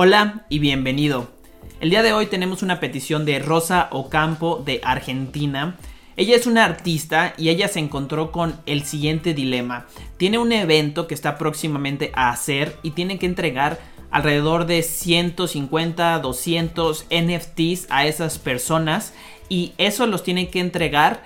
Hola y bienvenido. El día de hoy tenemos una petición de Rosa Ocampo de Argentina. Ella es una artista y ella se encontró con el siguiente dilema. Tiene un evento que está próximamente a hacer y tiene que entregar alrededor de 150, 200 NFTs a esas personas y eso los tiene que entregar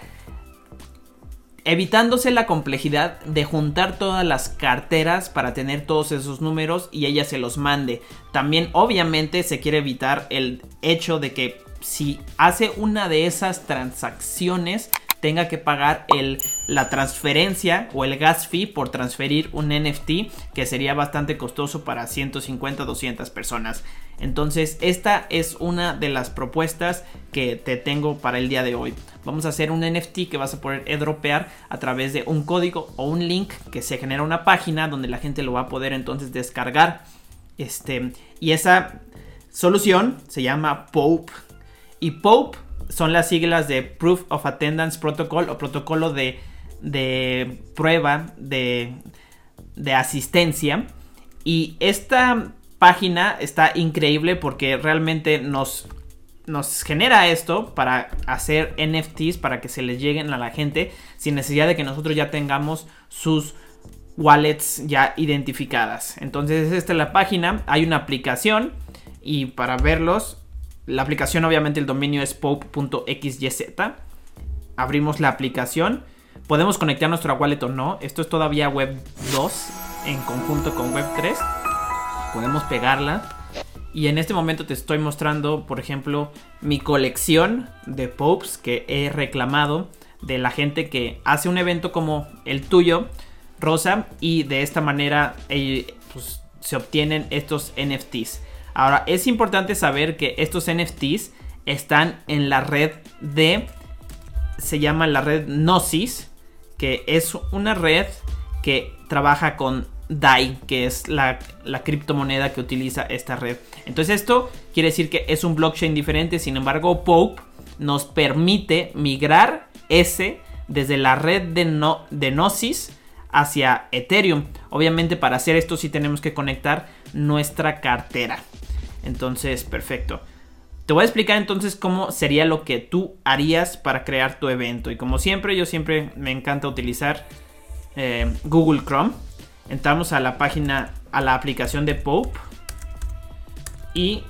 evitándose la complejidad de juntar todas las carteras para tener todos esos números y ella se los mande. También obviamente se quiere evitar el hecho de que si hace una de esas transacciones tenga que pagar el, la transferencia o el gas fee por transferir un NFT que sería bastante costoso para 150 200 personas. Entonces esta es una de las propuestas que te tengo para el día de hoy. Vamos a hacer un NFT que vas a poder dropear a través de un código o un link que se genera una página donde la gente lo va a poder entonces descargar. Este, y esa solución se llama Pope. Y Pope son las siglas de Proof of Attendance Protocol o protocolo de, de prueba de, de asistencia. Y esta página está increíble porque realmente nos, nos genera esto para hacer NFTs para que se les lleguen a la gente sin necesidad de que nosotros ya tengamos sus wallets ya identificadas. Entonces esta es la página, hay una aplicación y para verlos la aplicación, obviamente, el dominio es pope.xyz. Abrimos la aplicación. Podemos conectar nuestro wallet o no. Esto es todavía web 2 en conjunto con web 3. Podemos pegarla. Y en este momento te estoy mostrando, por ejemplo, mi colección de popes que he reclamado de la gente que hace un evento como el tuyo, Rosa, y de esta manera eh, pues, se obtienen estos NFTs. Ahora, es importante saber que estos NFTs están en la red de... Se llama la red Gnosis, que es una red que trabaja con DAI, que es la, criptomoneda que utiliza esta red. Entonces esto quiere decir que es un blockchain diferente, sin embargo Pope nos permite migrar ese desde la red de, de Gnosis hacia Ethereum. Obviamente para hacer esto sí tenemos que conectar nuestra cartera. Entonces, perfecto. Te voy a explicar entonces cómo sería lo que tú harías para crear tu evento. Y como siempre, yo siempre me encanta utilizar eh, Google Chrome. Entramos a la página, a la aplicación de Pope. Y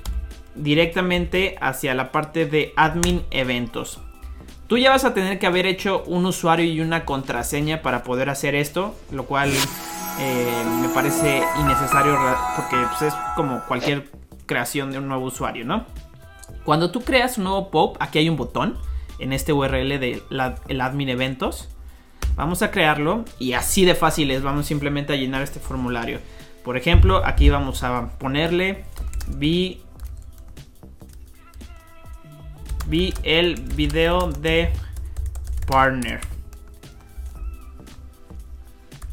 directamente hacia la parte de Admin Eventos. Tú ya vas a tener que haber hecho un usuario y una contraseña para poder hacer esto. Lo cual eh, me parece innecesario porque pues, es como cualquier creación de un nuevo usuario, ¿no? Cuando tú creas un nuevo pop, aquí hay un botón en este URL de el admin eventos. Vamos a crearlo y así de fácil es, vamos simplemente a llenar este formulario. Por ejemplo, aquí vamos a ponerle vi vi el video de partner.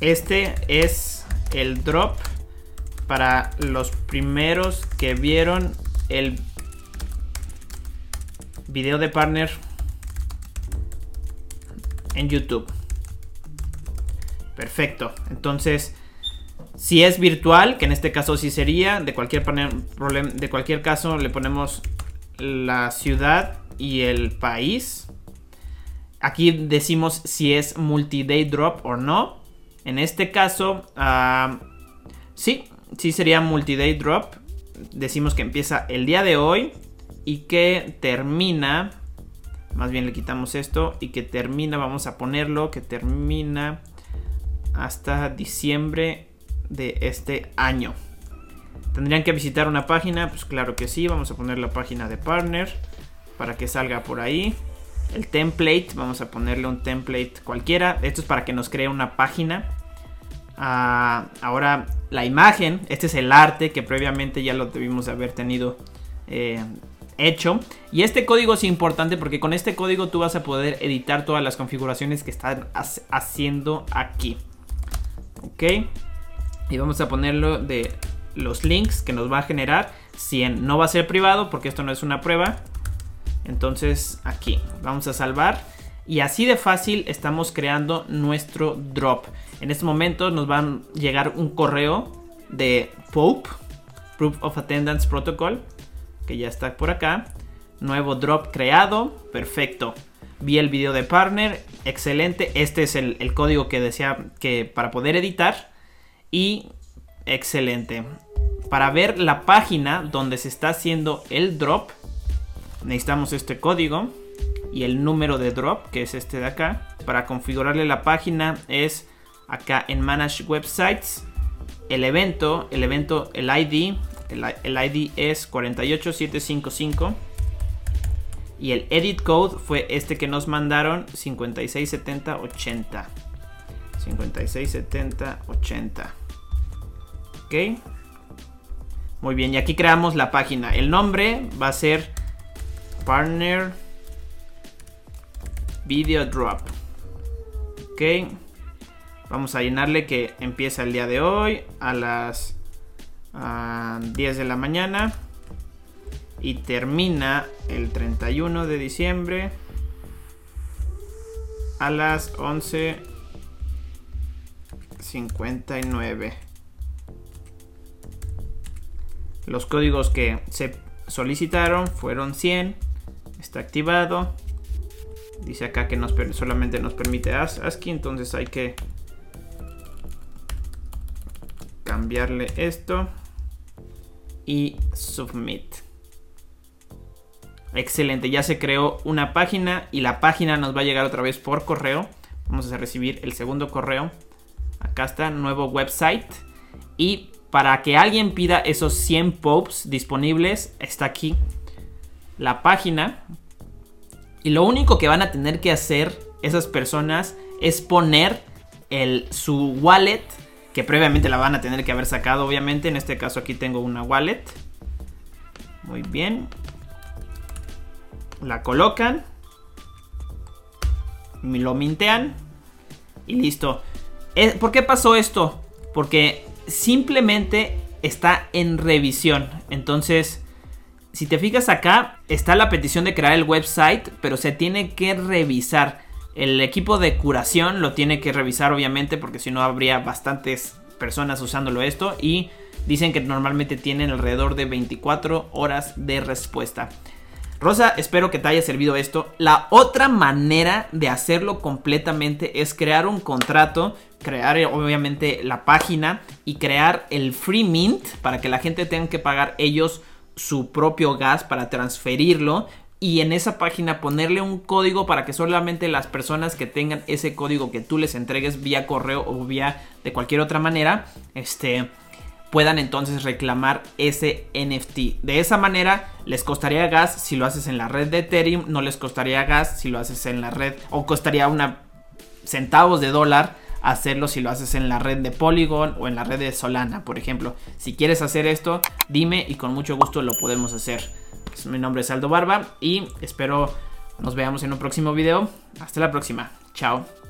Este es el drop para los primeros que vieron el video de partner en YouTube. Perfecto. Entonces, si es virtual, que en este caso sí sería, de cualquier, de cualquier caso le ponemos la ciudad y el país. Aquí decimos si es multi-day drop o no. En este caso, uh, sí, sí sería multi-day drop. Decimos que empieza el día de hoy y que termina. Más bien le quitamos esto y que termina, vamos a ponerlo, que termina hasta diciembre de este año. ¿Tendrían que visitar una página? Pues claro que sí, vamos a poner la página de partner para que salga por ahí. El template, vamos a ponerle un template cualquiera. Esto es para que nos cree una página. Ah, ahora la imagen, este es el arte que previamente ya lo debimos haber tenido eh, hecho. Y este código es importante porque con este código tú vas a poder editar todas las configuraciones que están haciendo aquí. Ok. Y vamos a ponerlo de los links que nos va a generar 100. No va a ser privado porque esto no es una prueba. Entonces aquí vamos a salvar. Y así de fácil estamos creando nuestro drop. En este momento nos va a llegar un correo de Pope Proof of Attendance Protocol, que ya está por acá. Nuevo drop creado, perfecto. Vi el video de partner, excelente. Este es el, código que decía que para poder editar. Y excelente. Para ver la página donde se está haciendo el drop, necesitamos este código y el número de drop, que es este de acá. Para configurarle la página es acá en Manage Websites. El evento, el evento, el ID, el, ID es 48755. Y el edit code fue este que nos mandaron 567080. 567080. Ok. Muy bien, y aquí creamos la página. El nombre va a ser Partner Video Drop. Ok. Vamos a llenarle que empieza el día de hoy a las 10 de la mañana. Y termina el 31 de diciembre a las 11.59. Los códigos que se solicitaron fueron 100. Está activado. Dice acá que solamente nos permite ASCII, entonces hay que cambiarle esto y submit. Excelente, ya se creó una página y la página nos va a llegar otra vez por correo. Vamos a recibir el segundo correo. Acá está, nuevo website. Y para que alguien pida esos 100 pops disponibles, está aquí la página y lo único que van a tener que hacer esas personas es poner el, su wallet, que previamente la van a tener que haber sacado, obviamente. En este caso aquí tengo una wallet. Muy bien. La colocan. Lo mintean. Y listo. Eh, ¿Por qué pasó esto? Porque simplemente está en revisión. Entonces si te fijas acá, está la petición de crear el website, pero se tiene que revisar. El equipo de curación lo tiene que revisar, obviamente, porque si no habría bastantes personas usándolo esto. Y dicen que normalmente tienen alrededor de 24 horas de respuesta. Rosa, espero que te haya servido esto. La otra manera de hacerlo completamente es crear un contrato, crear obviamente la página y crear el free mint para que la gente tenga que pagar ellos su propio gas para transferirlo y en esa página ponerle un código para que solamente las personas que tengan ese código que tú les entregues vía correo o vía de cualquier otra manera, este puedan entonces reclamar ese NFT. De esa manera les costaría gas si lo haces en la red de Ethereum, no les costaría gas si lo haces en la red o costaría una centavos de dólar hacerlo si lo haces en la red de Polygon o en la red de Solana, por ejemplo. Si quieres hacer esto, dime y con mucho gusto lo podemos hacer. Pues, mi nombre es Aldo Barba y espero nos veamos en un próximo video. Hasta la próxima. Chao.